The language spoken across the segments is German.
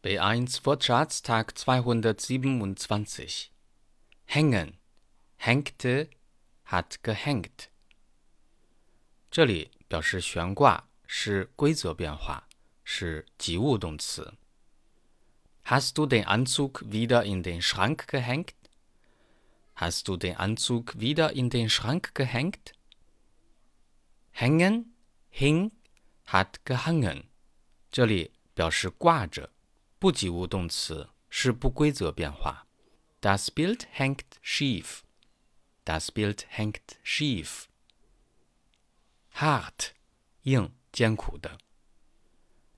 B1 Wortschatztag 227 hängen, hängte, hat gehängt。这里表示悬挂是规则变化，是及物动词。Hast du den Anzug wieder in den Schrank gehängt? Hast du den Anzug wieder in den Schrank gehängt? Hängen, hing, hat gehangen。这里表示挂着。 不及物动词是不规则变化。Das Bild hängt schief. Das Bild hängt schief. Hart, 硬，艰苦的。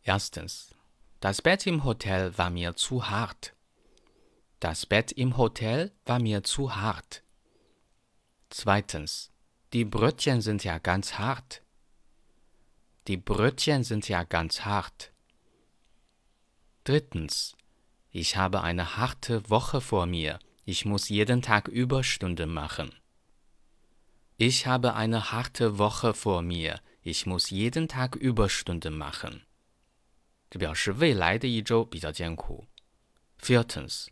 Erstens, das Bett im Hotel war mir zu hart. Das Bett im Hotel war mir zu hart. Zweitens, die Brötchen sind ja ganz hart. Die Brötchen sind ja ganz hart. Drittens. Ich habe eine harte Woche vor mir. Ich muss jeden Tag Überstunden machen. Ich habe eine harte Woche vor mir. Ich muss jeden Tag Überstunden machen. 这表示未来的一周比较艰苦。Viertens.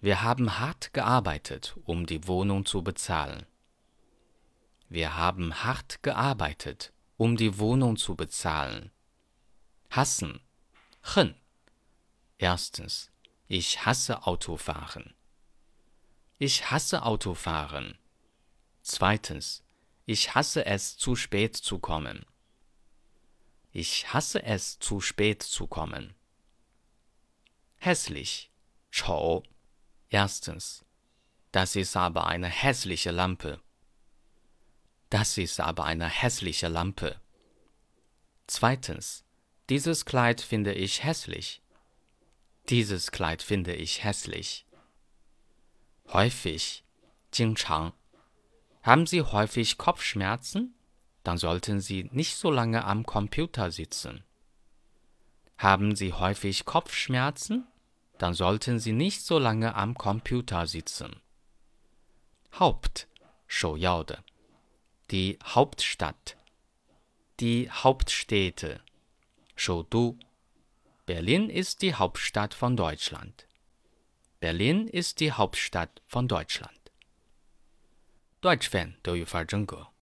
Wir haben hart gearbeitet, um die Wohnung zu bezahlen. Wir haben hart gearbeitet, um die Wohnung zu bezahlen. Hassen, 恨 Erstens, ich hasse Autofahren. Ich hasse Autofahren. Zweitens, ich hasse es, zu spät zu kommen. Ich hasse es, zu spät zu kommen. Hässlich, 丑. Erstens, das ist aber eine hässliche Lampe. Das ist aber eine hässliche Lampe. Zweitens, dieses Kleid finde ich hässlich. Dieses Kleid finde ich hässlich. Häufig, 经常. Haben Sie häufig Kopfschmerzen? Dann sollten Sie nicht so lange am Computer sitzen. Haben Sie häufig Kopfschmerzen? Dann sollten Sie nicht so lange am Computer sitzen. Haupt, 首要的. Die Hauptstadt. Die Hauptstädte. 首都 Berlin ist die Hauptstadt von Deutschland. Berlin ist die Hauptstadt von Deutschland. Deutsch Fan 德语范儿真格。